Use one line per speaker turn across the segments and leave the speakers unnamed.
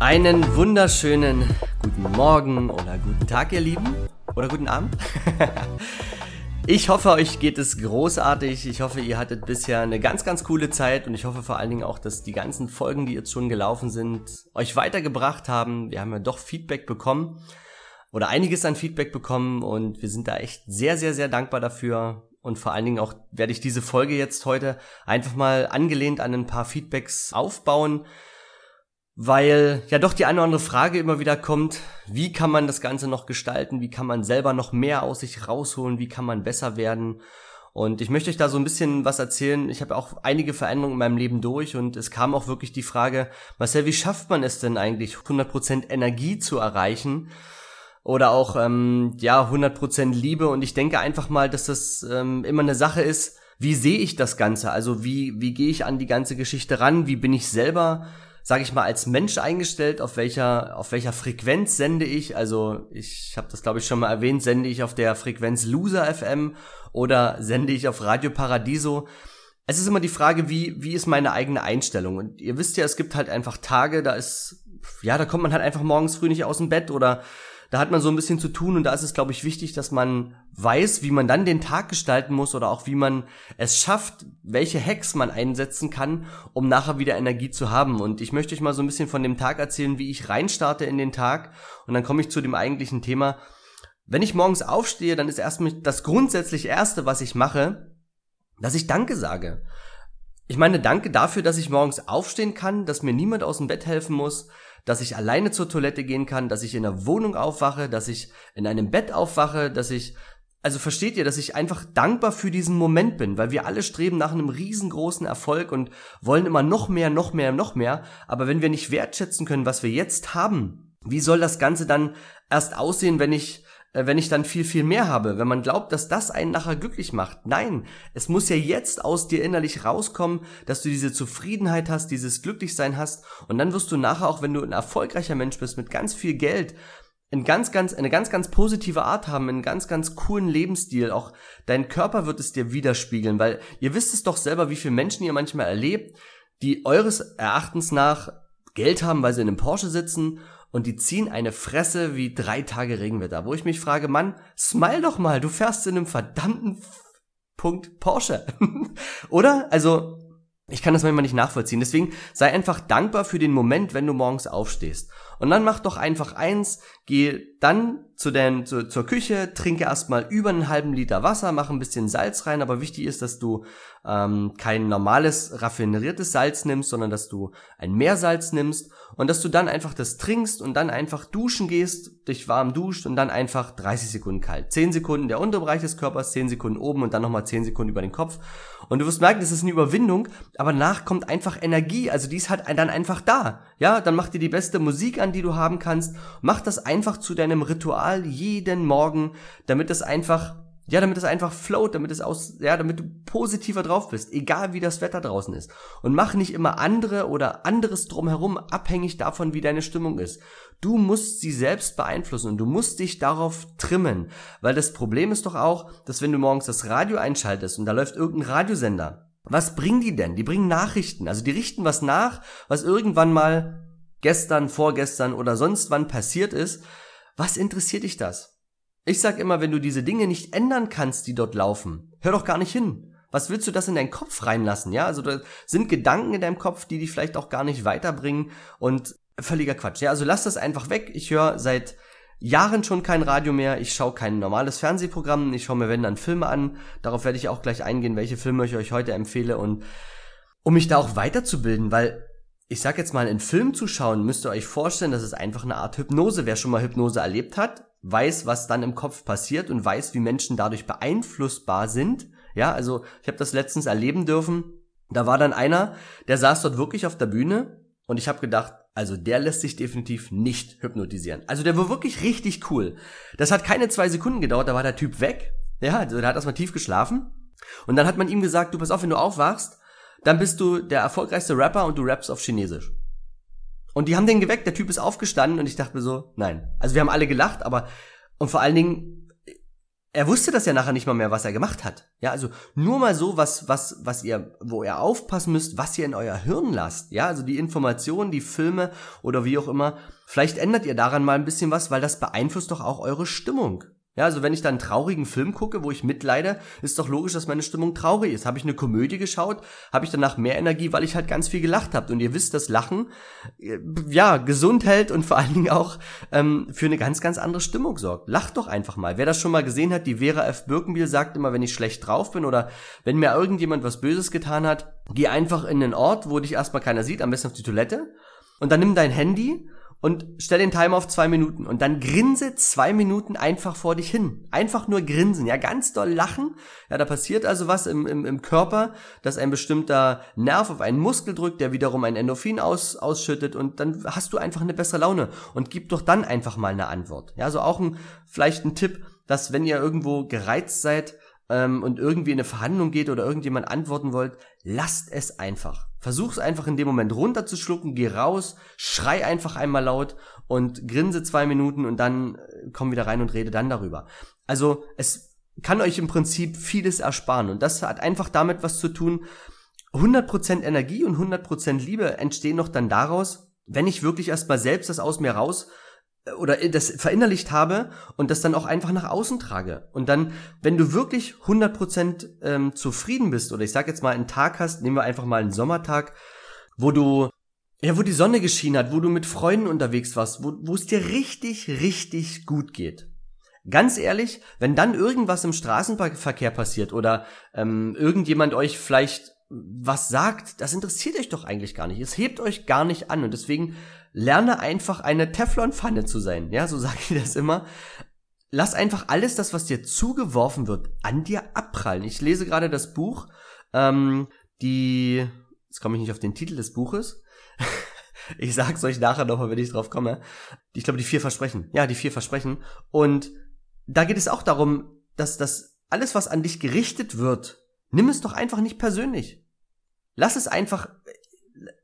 Einen wunderschönen guten Morgen oder guten Tag, ihr Lieben. Oder guten Abend. Ich hoffe, euch geht es großartig. Ich hoffe, ihr hattet bisher eine ganz, ganz coole Zeit und ich hoffe vor allen Dingen auch, dass die ganzen Folgen, die jetzt schon gelaufen sind, euch weitergebracht haben. Wir haben ja doch Feedback bekommen oder einiges an Feedback bekommen und wir sind da echt sehr, sehr, sehr dankbar dafür. Und vor allen Dingen auch werde ich diese Folge jetzt heute einfach mal angelehnt an ein paar Feedbacks aufbauen weil ja doch die eine oder andere Frage immer wieder kommt, wie kann man das Ganze noch gestalten, wie kann man selber noch mehr aus sich rausholen, wie kann man besser werden. Und ich möchte euch da so ein bisschen was erzählen. Ich habe auch einige Veränderungen in meinem Leben durch und es kam auch wirklich die Frage, Marcel, wie schafft man es denn eigentlich, 100% Energie zu erreichen? Oder auch, ähm, ja, 100% Liebe. Und ich denke einfach mal, dass das ähm, immer eine Sache ist, wie sehe ich das Ganze? Also wie, wie gehe ich an die ganze Geschichte ran? Wie bin ich selber sage ich mal, als Mensch eingestellt, auf welcher, auf welcher Frequenz sende ich. Also ich habe das, glaube ich, schon mal erwähnt, sende ich auf der Frequenz Loser FM oder sende ich auf Radio Paradiso. Es ist immer die Frage, wie, wie ist meine eigene Einstellung? Und ihr wisst ja, es gibt halt einfach Tage, da ist, ja, da kommt man halt einfach morgens früh nicht aus dem Bett oder da hat man so ein bisschen zu tun und da ist es, glaube ich, wichtig, dass man weiß, wie man dann den Tag gestalten muss oder auch wie man es schafft, welche Hacks man einsetzen kann, um nachher wieder Energie zu haben. Und ich möchte euch mal so ein bisschen von dem Tag erzählen, wie ich reinstarte in den Tag und dann komme ich zu dem eigentlichen Thema. Wenn ich morgens aufstehe, dann ist erstmal das grundsätzlich erste, was ich mache, dass ich Danke sage. Ich meine, danke dafür, dass ich morgens aufstehen kann, dass mir niemand aus dem Bett helfen muss, dass ich alleine zur Toilette gehen kann, dass ich in der Wohnung aufwache, dass ich in einem Bett aufwache, dass ich also versteht ihr, dass ich einfach dankbar für diesen Moment bin, weil wir alle streben nach einem riesengroßen Erfolg und wollen immer noch mehr, noch mehr, noch mehr. Aber wenn wir nicht wertschätzen können, was wir jetzt haben, wie soll das Ganze dann erst aussehen, wenn ich wenn ich dann viel, viel mehr habe, wenn man glaubt, dass das einen nachher glücklich macht. Nein, es muss ja jetzt aus dir innerlich rauskommen, dass du diese Zufriedenheit hast, dieses Glücklichsein hast und dann wirst du nachher auch, wenn du ein erfolgreicher Mensch bist mit ganz viel Geld, ein ganz, ganz, eine ganz, ganz positive Art haben, einen ganz, ganz coolen Lebensstil. Auch dein Körper wird es dir widerspiegeln, weil ihr wisst es doch selber, wie viele Menschen ihr manchmal erlebt, die eures Erachtens nach Geld haben, weil sie in einem Porsche sitzen und die ziehen eine Fresse wie drei Tage Regenwetter, wo ich mich frage, Mann, smile doch mal, du fährst in einem verdammten Punkt Porsche. Oder? Also, ich kann das manchmal nicht nachvollziehen. Deswegen sei einfach dankbar für den Moment, wenn du morgens aufstehst. Und dann mach doch einfach eins, geh dann zu den, zu, zur Küche, trinke erstmal über einen halben Liter Wasser, mach ein bisschen Salz rein, aber wichtig ist, dass du ähm, kein normales raffineriertes Salz nimmst, sondern dass du ein Meersalz nimmst und dass du dann einfach das trinkst und dann einfach duschen gehst, dich warm duscht und dann einfach 30 Sekunden kalt. 10 Sekunden der untere Bereich des Körpers, 10 Sekunden oben und dann nochmal 10 Sekunden über den Kopf. Und du wirst merken, das ist eine Überwindung, aber danach kommt einfach Energie, also die ist halt dann einfach da. Ja, dann mach dir die beste Musik an, die du haben kannst. Mach das einfach zu deinem Ritual jeden Morgen, damit es einfach ja, damit es einfach float, damit es aus, ja, damit du positiver drauf bist, egal wie das Wetter draußen ist. Und mach nicht immer andere oder anderes drumherum abhängig davon, wie deine Stimmung ist. Du musst sie selbst beeinflussen und du musst dich darauf trimmen. Weil das Problem ist doch auch, dass wenn du morgens das Radio einschaltest und da läuft irgendein Radiosender, was bringen die denn? Die bringen Nachrichten. Also die richten was nach, was irgendwann mal gestern, vorgestern oder sonst wann passiert ist. Was interessiert dich das? Ich sag immer, wenn du diese Dinge nicht ändern kannst, die dort laufen, hör doch gar nicht hin. Was willst du das in deinen Kopf reinlassen? Ja, also da sind Gedanken in deinem Kopf, die dich vielleicht auch gar nicht weiterbringen und völliger Quatsch. Ja, also lass das einfach weg. Ich höre seit Jahren schon kein Radio mehr. Ich schaue kein normales Fernsehprogramm. Ich schaue mir wenn dann Filme an. Darauf werde ich auch gleich eingehen, welche Filme ich euch heute empfehle und um mich da auch weiterzubilden, weil ich sag jetzt mal, in Film zu schauen, müsst ihr euch vorstellen, das ist einfach eine Art Hypnose. Wer schon mal Hypnose erlebt hat, weiß, was dann im Kopf passiert und weiß, wie Menschen dadurch beeinflussbar sind. Ja, also ich habe das letztens erleben dürfen. Da war dann einer, der saß dort wirklich auf der Bühne und ich habe gedacht, Also der lässt sich definitiv nicht hypnotisieren. Also der war wirklich richtig cool. Das hat keine zwei Sekunden gedauert, da war der Typ weg. Ja, also der hat erstmal tief geschlafen. Und dann hat man ihm gesagt, du pass auf, wenn du aufwachst, dann bist du der erfolgreichste Rapper und du rappst auf Chinesisch. Und die haben den geweckt, der Typ ist aufgestanden und ich dachte mir so, nein. Also wir haben alle gelacht, aber und vor allen Dingen, er wusste das ja nachher nicht mal mehr, was er gemacht hat. Ja, also nur mal so, was, was, was ihr, wo ihr aufpassen müsst, was ihr in euer Hirn lasst. Ja, also die Informationen, die Filme oder wie auch immer. Vielleicht ändert ihr daran mal ein bisschen was, weil das beeinflusst doch auch eure Stimmung. Ja, also wenn ich dann einen traurigen Film gucke, wo ich mitleide, ist doch logisch, dass meine Stimmung traurig ist. Habe ich eine Komödie geschaut, habe ich danach mehr Energie, weil ich halt ganz viel gelacht habe. Und ihr wisst, dass Lachen äh, ja gesund hält und vor allen Dingen auch ähm, für eine ganz, ganz andere Stimmung sorgt. Lacht doch einfach mal. Wer das schon mal gesehen hat, die Vera F. Birkenbiel sagt immer, wenn ich schlecht drauf bin oder wenn mir irgendjemand was Böses getan hat, geh einfach in einen Ort, wo dich erstmal keiner sieht, am besten auf die Toilette. Und dann nimm dein Handy und stell den Timer auf zwei Minuten und dann grinse zwei Minuten einfach vor dich hin. Einfach nur grinsen, ja, ganz doll lachen. Ja, da passiert also was im, im, im Körper, dass ein bestimmter Nerv auf einen Muskel drückt, der wiederum ein Endorphin aus, ausschüttet und dann hast du einfach eine bessere Laune und gib doch dann einfach mal eine Antwort. Ja, so auch ein, vielleicht ein Tipp, dass wenn ihr irgendwo gereizt seid, ähm, und irgendwie in eine Verhandlung geht oder irgendjemand antworten wollt, lasst es einfach. Versuch's einfach in dem Moment runterzuschlucken, geh raus, schrei einfach einmal laut und grinse zwei Minuten und dann äh, komm wieder rein und rede dann darüber. Also es kann euch im Prinzip vieles ersparen und das hat einfach damit was zu tun. 100% Energie und 100% Liebe entstehen noch dann daraus, wenn ich wirklich erstmal selbst das aus mir raus oder das verinnerlicht habe und das dann auch einfach nach außen trage. Und dann, wenn du wirklich 100% ähm, zufrieden bist, oder ich sag jetzt mal einen Tag hast, nehmen wir einfach mal einen Sommertag, wo du, ja, wo die Sonne geschienen hat, wo du mit Freunden unterwegs warst, wo, wo es dir richtig, richtig gut geht. Ganz ehrlich, wenn dann irgendwas im Straßenverkehr passiert oder ähm, irgendjemand euch vielleicht was sagt, das interessiert euch doch eigentlich gar nicht. Es hebt euch gar nicht an und deswegen lerne einfach eine Teflonpfanne zu sein. Ja, so sage ich das immer. Lass einfach alles das, was dir zugeworfen wird, an dir abprallen. Ich lese gerade das Buch, ähm, die, jetzt komme ich nicht auf den Titel des Buches. ich sag's euch nachher nochmal, wenn ich drauf komme. Ich glaube, die vier Versprechen. Ja, die vier Versprechen. Und da geht es auch darum, dass das alles, was an dich gerichtet wird, nimm es doch einfach nicht persönlich. Lass es einfach,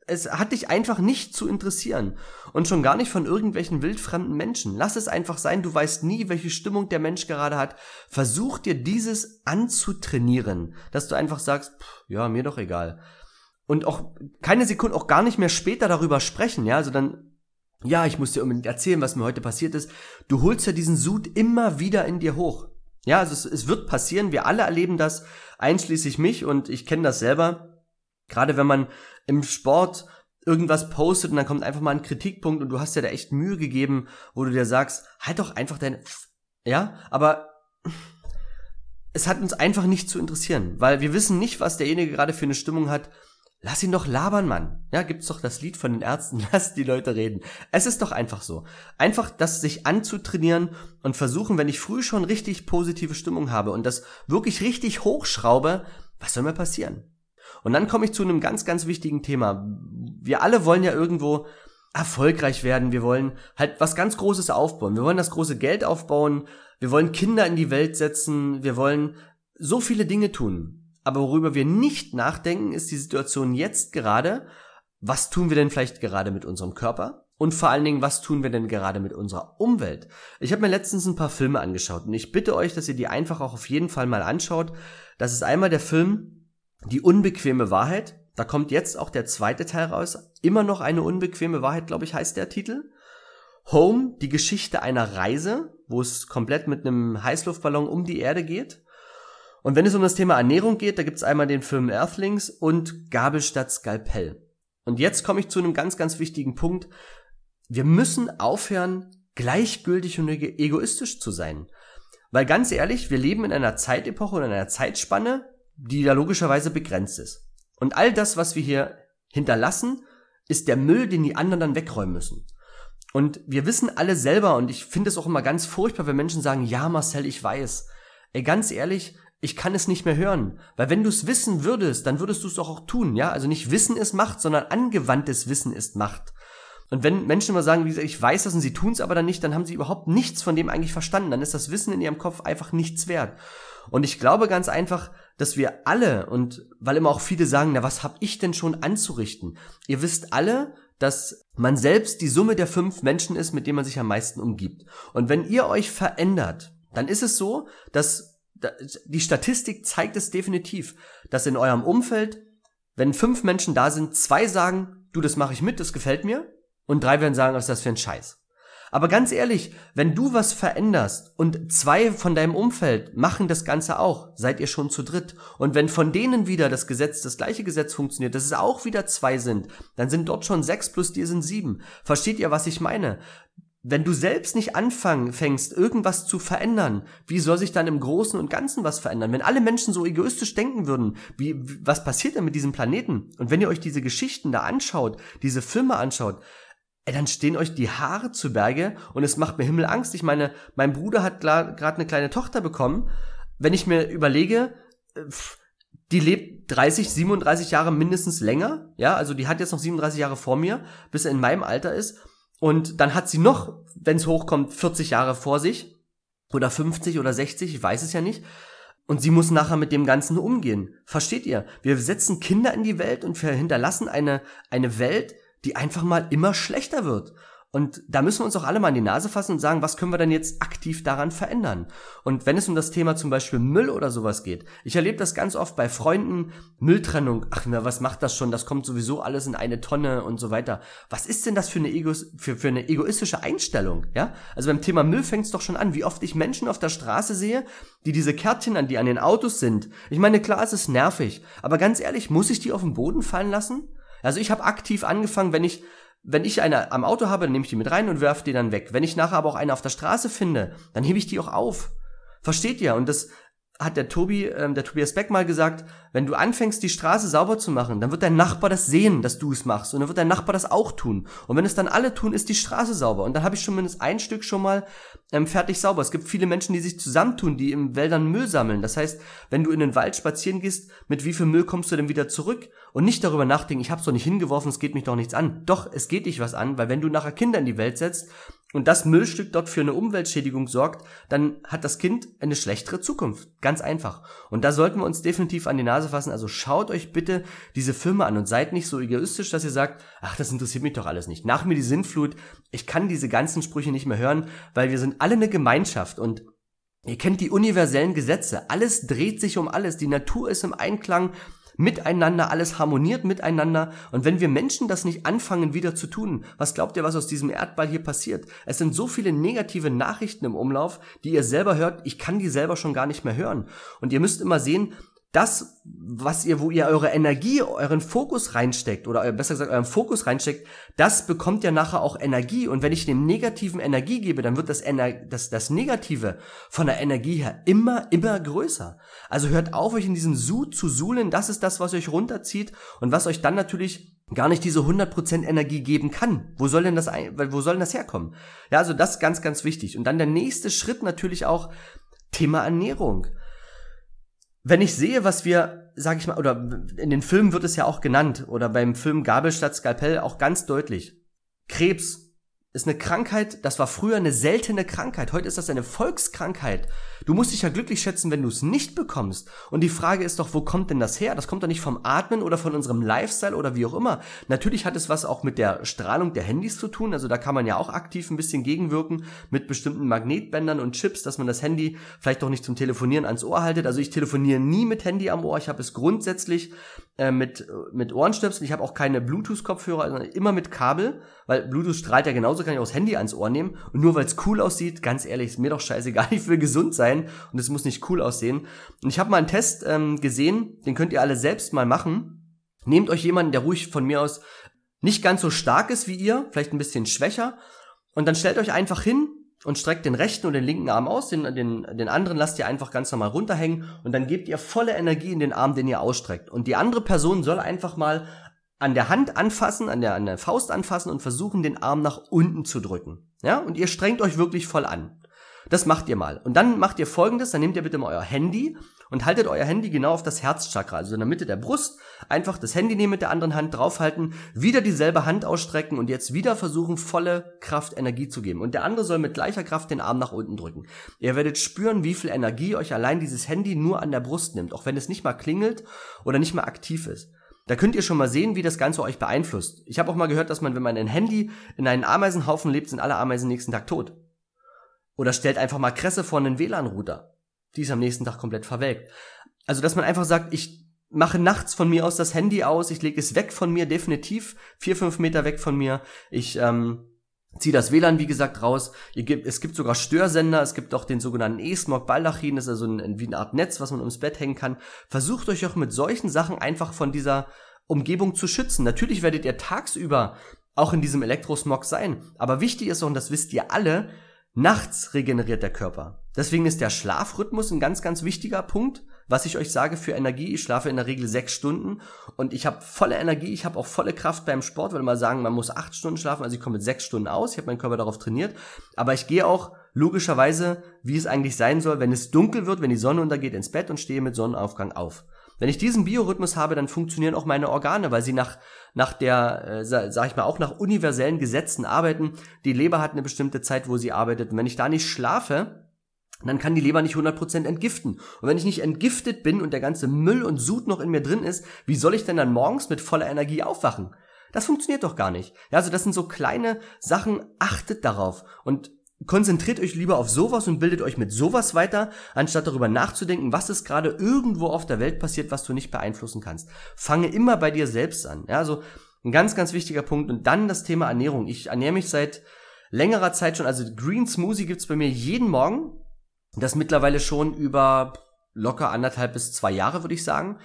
es hat dich einfach nicht zu interessieren. Und schon gar nicht von irgendwelchen wildfremden Menschen. Lass es einfach sein, du weißt nie, welche Stimmung der Mensch gerade hat. Versuch dir dieses anzutrainieren, dass du einfach sagst, pff, ja, mir doch egal. Und auch keine Sekunde, auch gar nicht mehr später darüber sprechen, ja, also dann, ja, ich muss dir unbedingt erzählen, was mir heute passiert ist. Du holst ja diesen Sud immer wieder in dir hoch. Ja, also es, es wird passieren, wir alle erleben das, einschließlich mich und ich kenne das selber Gerade wenn man im Sport irgendwas postet und dann kommt einfach mal ein Kritikpunkt und du hast dir da echt Mühe gegeben, wo du dir sagst, halt doch einfach deine, ja, aber es hat uns einfach nicht zu interessieren, weil wir wissen nicht, was derjenige gerade für eine Stimmung hat. Lass ihn doch labern, Mann. Ja, gibt's doch das Lied von den Ärzten, lass die Leute reden. Es ist doch einfach so. Einfach das sich anzutrainieren und versuchen, wenn ich früh schon richtig positive Stimmung habe und das wirklich richtig hochschraube, was soll mir passieren? Und dann komme ich zu einem ganz, ganz wichtigen Thema. Wir alle wollen ja irgendwo erfolgreich werden. Wir wollen halt was ganz Großes aufbauen. Wir wollen das große Geld aufbauen. Wir wollen Kinder in die Welt setzen. Wir wollen so viele Dinge tun. Aber worüber wir nicht nachdenken, ist die Situation jetzt gerade. Was tun wir denn vielleicht gerade mit unserem Körper? Und vor allen Dingen, was tun wir denn gerade mit unserer Umwelt? Ich habe mir letztens ein paar Filme angeschaut und ich bitte euch, dass ihr die einfach auch auf jeden Fall mal anschaut. Das ist einmal der Film die unbequeme Wahrheit. Da kommt jetzt auch der zweite Teil raus. Immer noch eine unbequeme Wahrheit, glaube ich, heißt der Titel. Home, die Geschichte einer Reise, wo es komplett mit einem Heißluftballon um die Erde geht. Und wenn es um das Thema Ernährung geht, da gibt es einmal den Film Earthlings und Gabel statt Skalpell. Und jetzt komme ich zu einem ganz, ganz wichtigen Punkt. Wir müssen aufhören, gleichgültig und egoistisch zu sein. Weil ganz ehrlich, wir leben in einer Zeitepoche und in einer Zeitspanne, die da logischerweise begrenzt ist. Und all das, was wir hier hinterlassen, ist der Müll, den die anderen dann wegräumen müssen. Und wir wissen alle selber, und ich finde es auch immer ganz furchtbar, wenn Menschen sagen, ja, Marcel, ich weiß. Ey, ganz ehrlich, ich kann es nicht mehr hören. Weil wenn du es wissen würdest, dann würdest du es doch auch tun, ja? Also nicht Wissen ist Macht, sondern angewandtes Wissen ist Macht. Und wenn Menschen immer sagen, wie gesagt, ich weiß das und sie tun es aber dann nicht, dann haben sie überhaupt nichts von dem eigentlich verstanden. Dann ist das Wissen in ihrem Kopf einfach nichts wert. Und ich glaube ganz einfach, dass wir alle, und weil immer auch viele sagen, na, was hab ich denn schon anzurichten? Ihr wisst alle, dass man selbst die Summe der fünf Menschen ist, mit denen man sich am meisten umgibt. Und wenn ihr euch verändert, dann ist es so, dass die Statistik zeigt es definitiv, dass in eurem Umfeld, wenn fünf Menschen da sind, zwei sagen, du, das mache ich mit, das gefällt mir, und drei werden sagen, was ist das für ein Scheiß. Aber ganz ehrlich, wenn du was veränderst und zwei von deinem Umfeld machen das Ganze auch, seid ihr schon zu dritt. Und wenn von denen wieder das Gesetz, das gleiche Gesetz funktioniert, dass es auch wieder zwei sind, dann sind dort schon sechs plus dir sind sieben. Versteht ihr, was ich meine? Wenn du selbst nicht anfangen fängst, irgendwas zu verändern, wie soll sich dann im Großen und Ganzen was verändern? Wenn alle Menschen so egoistisch denken würden, wie, was passiert denn mit diesem Planeten? Und wenn ihr euch diese Geschichten da anschaut, diese Filme anschaut, ey, dann stehen euch die Haare zu Berge und es macht mir Himmelangst. Ich meine, mein Bruder hat gerade eine kleine Tochter bekommen. Wenn ich mir überlege, äh, die lebt 30, 37 Jahre mindestens länger, ja, also die hat jetzt noch 37 Jahre vor mir, bis er in meinem Alter ist. Und dann hat sie noch, wenn es hochkommt, 40 Jahre vor sich. Oder 50 oder 60, ich weiß es ja nicht. Und sie muss nachher mit dem Ganzen umgehen. Versteht ihr? Wir setzen Kinder in die Welt und wir hinterlassen eine, eine Welt, die einfach mal immer schlechter wird. Und da müssen wir uns auch alle mal in die Nase fassen und sagen, was können wir denn jetzt aktiv daran verändern? Und wenn es um das Thema zum Beispiel Müll oder sowas geht, ich erlebe das ganz oft bei Freunden, Mülltrennung, ach na, was macht das schon? Das kommt sowieso alles in eine Tonne und so weiter. Was ist denn das für eine, Ego für, für eine egoistische Einstellung? Ja? Also beim Thema Müll fängt es doch schon an, wie oft ich Menschen auf der Straße sehe, die diese Kärtchen an, die an den Autos sind. Ich meine, klar, es ist nervig, aber ganz ehrlich, muss ich die auf den Boden fallen lassen? Also ich habe aktiv angefangen, wenn ich wenn ich eine am Auto habe, dann nehme ich die mit rein und werfe die dann weg. Wenn ich nachher aber auch eine auf der Straße finde, dann hebe ich die auch auf. Versteht ihr? Und das hat der Tobi, ähm, der Tobias Beck mal gesagt, wenn du anfängst, die Straße sauber zu machen, dann wird dein Nachbar das sehen, dass du es machst. Und dann wird dein Nachbar das auch tun. Und wenn es dann alle tun, ist die Straße sauber. Und dann habe ich schon mindestens ein Stück schon mal ähm, fertig sauber. Es gibt viele Menschen, die sich zusammentun, die im Wäldern Müll sammeln. Das heißt, wenn du in den Wald spazieren gehst, mit wie viel Müll kommst du denn wieder zurück? Und nicht darüber nachdenken, ich hab's doch nicht hingeworfen, es geht mich doch nichts an. Doch, es geht dich was an, weil wenn du nachher Kinder in die Welt setzt und das Müllstück dort für eine Umweltschädigung sorgt, dann hat das Kind eine schlechtere Zukunft. Ganz einfach. Und da sollten wir uns definitiv an die Nase fassen. Also schaut euch bitte diese Filme an und seid nicht so egoistisch, dass ihr sagt, ach, das interessiert mich doch alles nicht. Nach mir die Sintflut. Ich kann diese ganzen Sprüche nicht mehr hören, weil wir sind alle eine Gemeinschaft und Ihr kennt die universellen Gesetze. Alles dreht sich um alles. Die Natur ist im Einklang miteinander, alles harmoniert miteinander. Und wenn wir Menschen das nicht anfangen wieder zu tun, was glaubt ihr, was aus diesem Erdball hier passiert? Es sind so viele negative Nachrichten im Umlauf, die ihr selber hört. Ich kann die selber schon gar nicht mehr hören. Und ihr müsst immer sehen, das, was ihr, wo ihr eure Energie, euren Fokus reinsteckt, oder besser gesagt euren Fokus reinsteckt, das bekommt ja nachher auch Energie. Und wenn ich dem Negativen Energie gebe, dann wird das, Ener das, das Negative von der Energie her immer, immer größer. Also hört auf, euch in diesem Sud zu suhlen. Das ist das, was euch runterzieht und was euch dann natürlich gar nicht diese 100% Energie geben kann. Wo soll denn das, wo soll denn das herkommen? Ja, also das ganz, ganz wichtig. Und dann der nächste Schritt natürlich auch Thema Ernährung wenn ich sehe, was wir, sag ich mal, oder in den Filmen wird es ja auch genannt, oder beim Film Gabel statt Skalpell auch ganz deutlich. Krebs, ist eine Krankheit, das war früher eine seltene Krankheit. Heute ist das eine Volkskrankheit. Du musst dich ja glücklich schätzen, wenn du es nicht bekommst. Und die Frage ist doch, wo kommt denn das her? Das kommt doch nicht vom Atmen oder von unserem Lifestyle oder wie auch immer. Natürlich hat es was auch mit der Strahlung der Handys zu tun. Also da kann man ja auch aktiv ein bisschen gegenwirken mit bestimmten Magnetbändern und Chips, dass man das Handy vielleicht doch nicht zum Telefonieren ans Ohr haltet. Also ich telefoniere nie mit Handy am Ohr. Ich habe es grundsätzlich äh, mit, mit Ohrenstöpseln. Ich habe auch keine Bluetooth-Kopfhörer, sondern immer mit Kabel, weil Bluetooth strahlt ja genauso, kann ich auch das Handy ans Ohr nehmen. Und nur weil es cool aussieht, ganz ehrlich, ist mir doch scheißegal, ich will gesund sein und es muss nicht cool aussehen. Und ich habe mal einen Test ähm, gesehen, den könnt ihr alle selbst mal machen. Nehmt euch jemanden, der ruhig von mir aus nicht ganz so stark ist wie ihr, vielleicht ein bisschen schwächer, und dann stellt euch einfach hin und streckt den rechten und den linken Arm aus, den, den, den anderen lasst ihr einfach ganz normal runterhängen und dann gebt ihr volle Energie in den Arm, den ihr ausstreckt. Und die andere Person soll einfach mal an der Hand anfassen, an der, an der Faust anfassen und versuchen, den Arm nach unten zu drücken. Ja, und ihr strengt euch wirklich voll an. Das macht ihr mal. Und dann macht ihr folgendes, dann nehmt ihr bitte mal euer Handy und haltet euer Handy genau auf das Herzchakra, also in der Mitte der Brust. Einfach das Handy nehmen mit der anderen Hand draufhalten, wieder dieselbe Hand ausstrecken und jetzt wieder versuchen, volle Kraft Energie zu geben. Und der andere soll mit gleicher Kraft den Arm nach unten drücken. Ihr werdet spüren, wie viel Energie euch allein dieses Handy nur an der Brust nimmt, auch wenn es nicht mal klingelt oder nicht mal aktiv ist. Da könnt ihr schon mal sehen, wie das Ganze euch beeinflusst. Ich habe auch mal gehört, dass man, wenn man ein Handy in einen Ameisenhaufen lebt, sind alle Ameisen nächsten Tag tot. Oder stellt einfach mal Kresse vor einen WLAN-Router. Die ist am nächsten Tag komplett verwelkt. Also, dass man einfach sagt, ich mache nachts von mir aus das Handy aus, ich lege es weg von mir, definitiv vier, fünf Meter weg von mir. Ich ähm, ziehe das WLAN, wie gesagt, raus. Es gibt sogar Störsender, es gibt auch den sogenannten E-Smog Baldachin, das ist also ein, wie eine Art Netz, was man ums Bett hängen kann. Versucht euch auch mit solchen Sachen einfach von dieser Umgebung zu schützen. Natürlich werdet ihr tagsüber auch in diesem Elektrosmog sein. Aber wichtig ist, und das wisst ihr alle, Nachts regeneriert der Körper. Deswegen ist der Schlafrhythmus ein ganz, ganz wichtiger Punkt, was ich euch sage für Energie. Ich schlafe in der Regel sechs Stunden und ich habe volle Energie, ich habe auch volle Kraft beim Sport, weil mal sagen, man muss acht Stunden schlafen, also ich komme mit sechs Stunden aus, ich habe meinen Körper darauf trainiert, aber ich gehe auch logischerweise, wie es eigentlich sein soll, wenn es dunkel wird, wenn die Sonne untergeht, ins Bett und stehe mit Sonnenaufgang auf. Wenn ich diesen Biorhythmus habe, dann funktionieren auch meine Organe, weil sie nach, nach der, äh, sag ich mal, auch nach universellen Gesetzen arbeiten. Die Leber hat eine bestimmte Zeit, wo sie arbeitet. Und wenn ich da nicht schlafe, dann kann die Leber nicht 100% entgiften. Und wenn ich nicht entgiftet bin und der ganze Müll und Sud noch in mir drin ist, wie soll ich denn dann morgens mit voller Energie aufwachen? Das funktioniert doch gar nicht. Ja, also das sind so kleine Sachen, achtet darauf. Und konzentriert euch lieber auf sowas und bildet euch mit sowas weiter, anstatt darüber nachzudenken, was ist gerade irgendwo auf der Welt passiert, was du nicht beeinflussen kannst. Fange immer bei dir selbst an. Ja, also ein ganz, ganz wichtiger Punkt. Und dann das Thema Ernährung. Ich ernähre mich seit längerer Zeit schon. Also Green Smoothie gibt's bei mir jeden Morgen. Das mittlerweile schon über locker anderthalb bis zwei Jahre, würde ich sagen.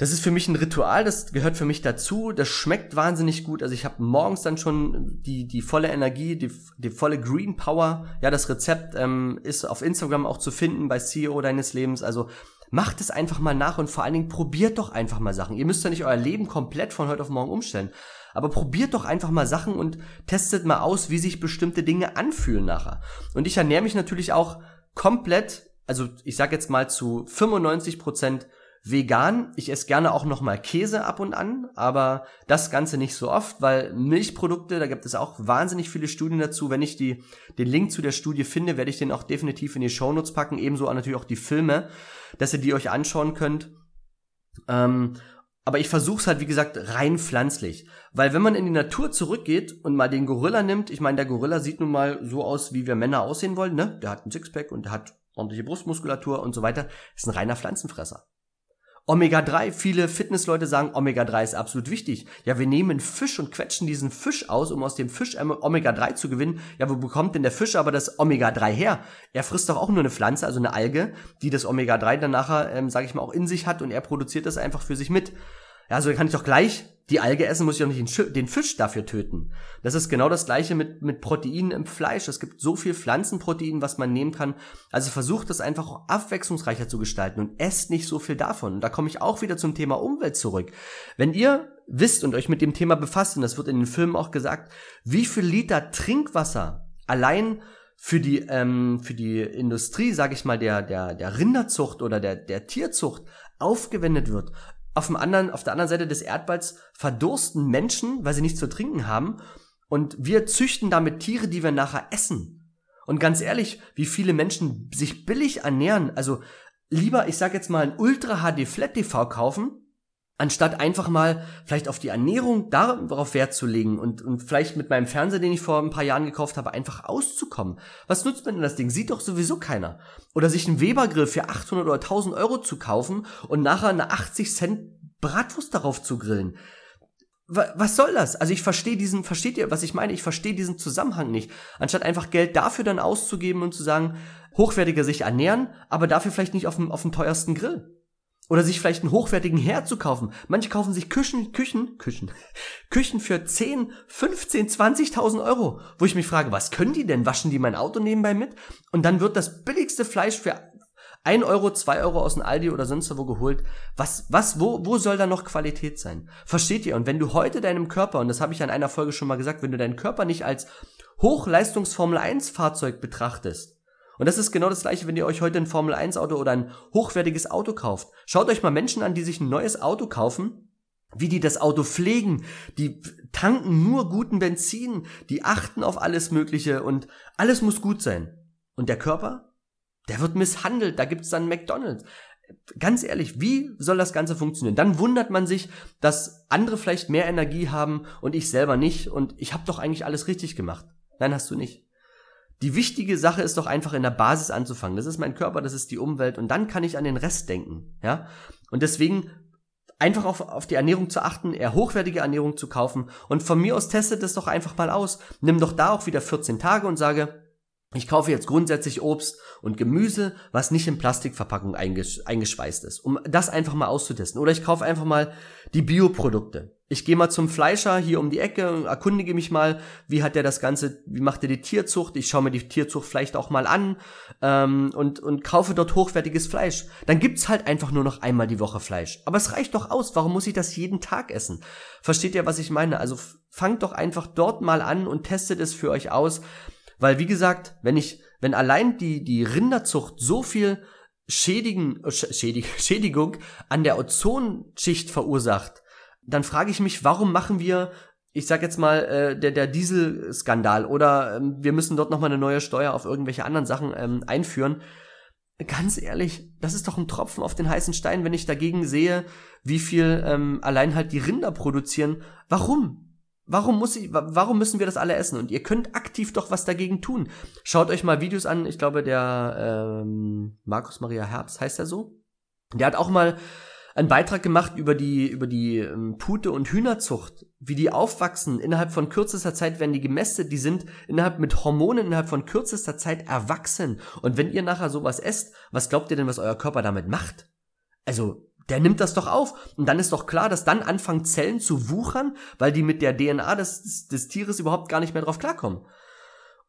Das ist für mich ein Ritual, das gehört für mich dazu. Das schmeckt wahnsinnig gut. Also ich habe morgens dann schon die, die volle Energie, die, die volle Green Power. Ja, das Rezept ähm, ist auf Instagram auch zu finden bei CEO deines Lebens. Also macht es einfach mal nach und vor allen Dingen probiert doch einfach mal Sachen. Ihr müsst ja nicht euer Leben komplett von heute auf morgen umstellen. Aber probiert doch einfach mal Sachen und testet mal aus, wie sich bestimmte Dinge anfühlen nachher. Und ich ernähre mich natürlich auch komplett, also ich sag jetzt mal zu 95 Prozent vegan. Ich esse gerne auch noch mal Käse ab und an, aber das Ganze nicht so oft, weil Milchprodukte, da gibt es auch wahnsinnig viele Studien dazu. Wenn ich die, den Link zu der Studie finde, werde ich den auch definitiv in die Shownotes packen. Ebenso natürlich auch die Filme, dass ihr die euch anschauen könnt. Ähm, aber ich versuche es halt, wie gesagt, rein pflanzlich. Weil wenn man in die Natur zurückgeht und mal den Gorilla nimmt, ich meine, der Gorilla sieht nun mal so aus, wie wir Männer aussehen wollen, ne? Der hat ein Sixpack und der hat ordentliche Brustmuskulatur und so weiter. Ist ein reiner Pflanzenfresser. Omega-3, viele Fitnessleute sagen, Omega-3 ist absolut wichtig. Ja, wir nehmen Fisch und quetschen diesen Fisch aus, um aus dem Fisch Omega-3 zu gewinnen. Ja, wo bekommt denn der Fisch aber das Omega-3 her? Er frisst doch auch nur eine Pflanze, also eine Alge, die das Omega-3 dann nachher, ähm, sage ich mal, auch in sich hat und er produziert das einfach für sich mit. Ja, also kann ich doch gleich die Alge essen, muss ich doch nicht den Fisch dafür töten. Das ist genau das gleiche mit, mit Proteinen im Fleisch. Es gibt so viel Pflanzenprotein, was man nehmen kann. Also versucht das einfach auch abwechslungsreicher zu gestalten und esst nicht so viel davon. Und da komme ich auch wieder zum Thema Umwelt zurück. Wenn ihr wisst und euch mit dem Thema befasst, und das wird in den Filmen auch gesagt, wie viel Liter Trinkwasser allein für die ähm, für die Industrie, sage ich mal, der der der Rinderzucht oder der der Tierzucht aufgewendet wird, auf, dem anderen, auf der anderen Seite des Erdballs verdursten Menschen, weil sie nichts zu trinken haben. Und wir züchten damit Tiere, die wir nachher essen. Und ganz ehrlich, wie viele Menschen sich billig ernähren, also lieber, ich sag jetzt mal, ein Ultra HD Flat TV kaufen, anstatt einfach mal vielleicht auf die Ernährung darauf Wert zu legen und, und vielleicht mit meinem Fernseher, den ich vor ein paar Jahren gekauft habe, einfach auszukommen. Was nutzt mir denn das Ding? Sieht doch sowieso keiner. Oder sich einen Webergrill für 800 oder 1000 Euro zu kaufen und nachher eine 80 Cent Bratwurst darauf zu grillen. Was soll das? Also ich verstehe diesen, versteht ihr, was ich meine? Ich verstehe diesen Zusammenhang nicht. Anstatt einfach Geld dafür dann auszugeben und zu sagen, hochwertiger sich ernähren, aber dafür vielleicht nicht auf dem, auf dem teuersten Grill. Oder sich vielleicht einen hochwertigen Herd zu kaufen. Manche kaufen sich Küchen, Küchen, Küchen, Küchen für 10, 15, 20.000 Euro. Wo ich mich frage, was können die denn? Waschen die mein Auto nebenbei mit? Und dann wird das billigste Fleisch für 1 Euro, 2 Euro aus dem Aldi oder sonst wo geholt. Was, was, wo, wo soll da noch Qualität sein? Versteht ihr? Und wenn du heute deinem Körper, und das habe ich an einer Folge schon mal gesagt, wenn du deinen Körper nicht als Hochleistungs-Formel 1 Fahrzeug betrachtest, Und das ist genau das gleiche, wenn ihr euch heute ein Formel 1 Auto oder ein hochwertiges Auto kauft. Schaut euch mal Menschen an, die sich ein neues Auto kaufen wie die das Auto pflegen, die tanken nur guten Benzin, die achten auf alles Mögliche und alles muss gut sein. Und der Körper, der wird misshandelt, da gibt's dann McDonald's. Ganz ehrlich, wie soll das Ganze funktionieren? Dann wundert man sich, dass andere vielleicht mehr Energie haben und ich selber nicht und ich habe doch eigentlich alles richtig gemacht. Nein, hast du nicht. Die wichtige Sache ist doch einfach in der Basis anzufangen. Das ist mein Körper, das ist die Umwelt und dann kann ich an den Rest denken, ja? Und deswegen einfach auf, auf die Ernährung zu achten, eher hochwertige Ernährung zu kaufen und von mir aus testet es doch einfach mal aus. Nimm doch da auch wieder 14 Tage und sage, ich kaufe jetzt grundsätzlich Obst und Gemüse, was nicht in Plastikverpackung eingesch eingeschweißt ist, um das einfach mal auszutesten. Oder ich kaufe einfach mal die Bioprodukte. Ich gehe mal zum Fleischer hier um die Ecke und erkundige mich mal, wie hat der das Ganze, wie macht er die Tierzucht? Ich schaue mir die Tierzucht vielleicht auch mal an ähm, und, und kaufe dort hochwertiges Fleisch. Dann gibt's halt einfach nur noch einmal die Woche Fleisch. Aber es reicht doch aus. Warum muss ich das jeden Tag essen? Versteht ihr, was ich meine? Also fangt doch einfach dort mal an und testet es für euch aus weil, wie gesagt, wenn ich, wenn allein die, die Rinderzucht so viel Schädigen, äh, Schädig, Schädigung an der Ozonschicht verursacht, dann frage ich mich, warum machen wir, ich sag jetzt mal, äh, der, der Dieselskandal oder ähm, wir müssen dort nochmal eine neue Steuer auf irgendwelche anderen Sachen ähm, einführen. Ganz ehrlich, das ist doch ein Tropfen auf den heißen Stein, wenn ich dagegen sehe, wie viel ähm, allein halt die Rinder produzieren. Warum? Warum muss ich, warum müssen wir das alle essen? Und ihr könnt aktiv doch was dagegen tun. Schaut euch mal Videos an. Ich glaube, der ähm, Markus Maria Herbst heißt er so. Der hat auch mal einen Beitrag gemacht über die über die ähm, Pute und Hühnerzucht, wie die aufwachsen. Innerhalb von kürzester Zeit werden die gemästet. Die sind innerhalb mit Hormonen innerhalb von kürzester Zeit erwachsen. Und wenn ihr nachher sowas esst, was glaubt ihr denn, was euer Körper damit macht? Also der nimmt das doch auf. Und dann ist doch klar, dass dann anfangen Zellen zu wuchern, weil die mit der DNA des, des, des Tieres überhaupt gar nicht mehr drauf klarkommen.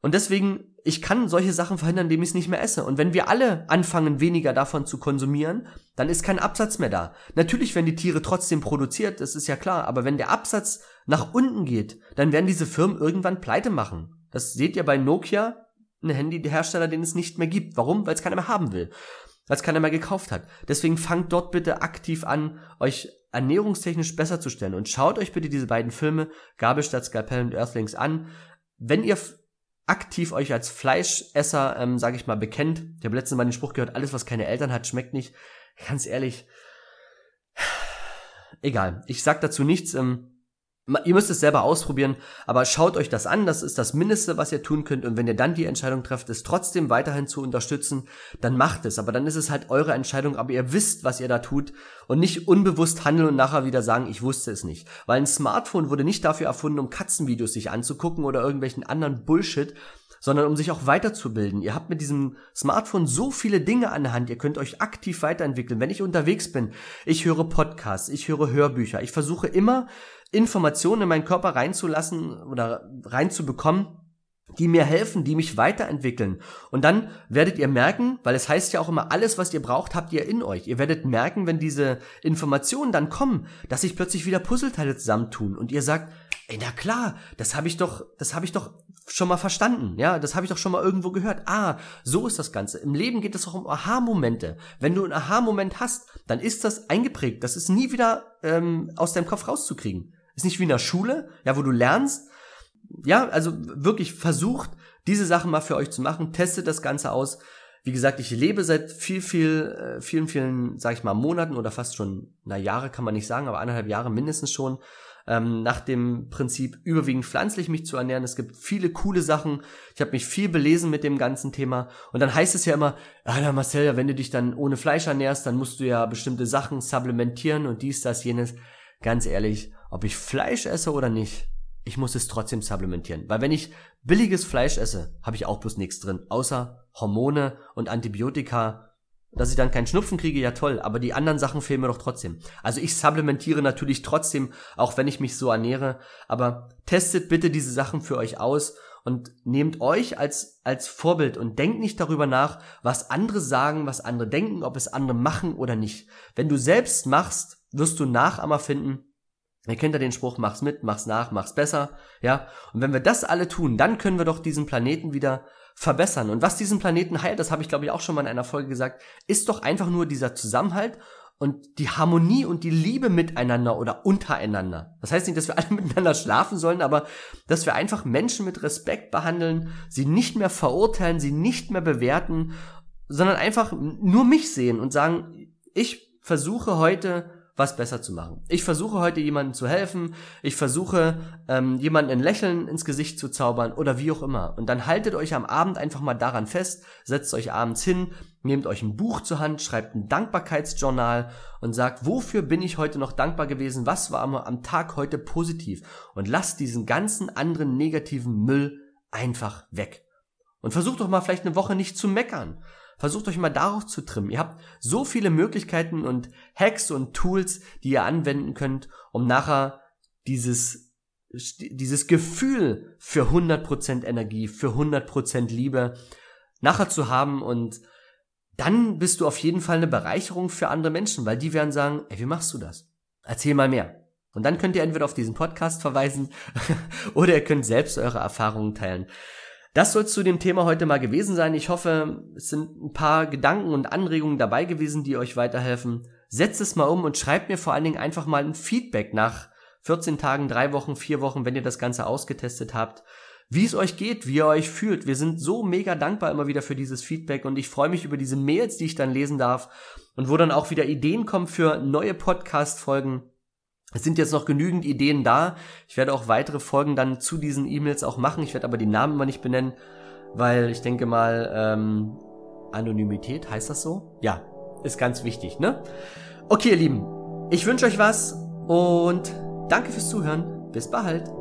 Und deswegen, ich kann solche Sachen verhindern, indem ich es nicht mehr esse. Und wenn wir alle anfangen, weniger davon zu konsumieren, dann ist kein Absatz mehr da. Natürlich werden die Tiere trotzdem produziert, das ist ja klar. Aber wenn der Absatz nach unten geht, dann werden diese Firmen irgendwann pleite machen. Das seht ihr bei Nokia, ein Handyhersteller, den es nicht mehr gibt. Warum? Weil es keiner mehr haben will weil es keiner mehr gekauft hat. Deswegen fangt dort bitte aktiv an, euch ernährungstechnisch besser zu stellen und schaut euch bitte diese beiden Filme, Gabel statt Skalpell und Earthlings an. Wenn ihr aktiv euch als Fleischesser, ähm, sage ich mal, bekennt, ich habe letztens mal den Spruch gehört, alles was keine Eltern hat, schmeckt nicht. Ganz ehrlich, egal. Ich sag dazu nichts. Ähm, Ihr müsst es selber ausprobieren, aber schaut euch das an, das ist das Mindeste, was ihr tun könnt. Und wenn ihr dann die Entscheidung trefft, es trotzdem weiterhin zu unterstützen, dann macht es, aber dann ist es halt eure Entscheidung, aber ihr wisst, was ihr da tut. Und nicht unbewusst handeln und nachher wieder sagen, ich wusste es nicht. Weil ein Smartphone wurde nicht dafür erfunden, um Katzenvideos sich anzugucken oder irgendwelchen anderen Bullshit, sondern um sich auch weiterzubilden. Ihr habt mit diesem Smartphone so viele Dinge an der Hand, ihr könnt euch aktiv weiterentwickeln. Wenn ich unterwegs bin, ich höre Podcasts, ich höre Hörbücher, ich versuche immer Informationen in meinen Körper reinzulassen oder reinzubekommen, die mir helfen, die mich weiterentwickeln. Und dann werdet ihr merken, weil es heißt ja auch immer, alles, was ihr braucht, habt ihr in euch. Ihr werdet merken, wenn diese Informationen dann kommen, dass sich plötzlich wieder Puzzleteile zusammentun und ihr sagt, ey, na klar, das habe ich doch, das habe ich doch schon mal verstanden, ja, das habe ich doch schon mal irgendwo gehört. Ah, so ist das Ganze. Im Leben geht es auch um Aha-Momente. Wenn du einen Aha-Moment hast, dann ist das eingeprägt. Das ist nie wieder ähm, aus deinem Kopf rauszukriegen. Ist nicht wie in der Schule, ja, wo du lernst, ja, also wirklich versucht, diese Sachen mal für euch zu machen, testet das Ganze aus. Wie gesagt, ich lebe seit viel, viel, äh, vielen, vielen, sag ich mal, Monaten oder fast schon, na Jahre kann man nicht sagen, aber eineinhalb Jahre mindestens schon, ähm, nach dem Prinzip überwiegend pflanzlich mich zu ernähren. Es gibt viele coole Sachen. Ich habe mich viel belesen mit dem ganzen Thema. Und dann heißt es ja immer, ah, Marcel, wenn du dich dann ohne Fleisch ernährst, dann musst du ja bestimmte Sachen supplementieren und dies, das, jenes. Ganz ehrlich, ob ich Fleisch esse oder nicht, ich muss es trotzdem supplementieren. Weil wenn ich billiges Fleisch esse, habe ich auch bloß nichts drin, außer Hormone und Antibiotika. Dass ich dann keinen Schnupfen kriege, ja toll, aber die anderen Sachen fehlen mir doch trotzdem. Also ich supplementiere natürlich trotzdem, auch wenn ich mich so ernähre, aber testet bitte diese Sachen für euch aus und nehmt euch als, als Vorbild und denkt nicht darüber nach, was andere sagen, was andere denken, ob es andere machen oder nicht. Wenn du selbst machst, wirst du Nachahmer finden, Ihr kennt ja den Spruch, mach's mit, mach's nach, mach's besser, ja. Und wenn wir das alle tun, dann können wir doch diesen Planeten wieder verbessern. Und was diesen Planeten heilt, das habe ich glaube ich auch schon mal in einer Folge gesagt, ist doch einfach nur dieser Zusammenhalt und die Harmonie und die Liebe miteinander oder untereinander. Das heißt nicht, dass wir alle miteinander schlafen sollen, aber dass wir einfach Menschen mit Respekt behandeln, sie nicht mehr verurteilen, sie nicht mehr bewerten, sondern einfach nur mich sehen und sagen, ich versuche heute was besser zu machen. Ich versuche heute jemandem zu helfen, ich versuche ähm, jemanden ein Lächeln ins Gesicht zu zaubern oder wie auch immer. Und dann haltet euch am Abend einfach mal daran fest, setzt euch abends hin, nehmt euch ein Buch zur Hand, schreibt ein Dankbarkeitsjournal und sagt, wofür bin ich heute noch dankbar gewesen, was war am Tag heute positiv und lasst diesen ganzen anderen negativen Müll einfach weg. Und versucht doch mal vielleicht eine Woche nicht zu meckern. Versucht euch mal darauf zu trimmen. Ihr habt so viele Möglichkeiten und Hacks und Tools, die ihr anwenden könnt, um nachher dieses, dieses Gefühl für 100% Energie, für 100% Liebe nachher zu haben und dann bist du auf jeden Fall eine Bereicherung für andere Menschen, weil die werden sagen, ey, wie machst du das? Erzähl mal mehr. Und dann könnt ihr entweder auf diesen Podcast verweisen oder ihr könnt selbst eure Erfahrungen teilen. Das soll zu dem Thema heute mal gewesen sein. Ich hoffe, es sind ein paar Gedanken und Anregungen dabei gewesen, die euch weiterhelfen. Setzt es mal um und schreibt mir vor allen Dingen einfach mal ein Feedback nach 14 Tagen, drei Wochen, vier Wochen, wenn ihr das Ganze ausgetestet habt, wie es euch geht, wie ihr euch fühlt. Wir sind so mega dankbar immer wieder für dieses Feedback und ich freue mich über diese Mails, die ich dann lesen darf und wo dann auch wieder Ideen kommen für neue Podcast-Folgen. Es sind jetzt noch genügend Ideen da. Ich werde auch weitere Folgen dann zu diesen E-Mails auch machen. Ich werde aber die Namen immer nicht benennen, weil ich denke mal, ähm, Anonymität, heißt das so? Ja, ist ganz wichtig, ne? Okay, ihr Lieben, ich wünsche euch was und danke fürs Zuhören. Bis bald.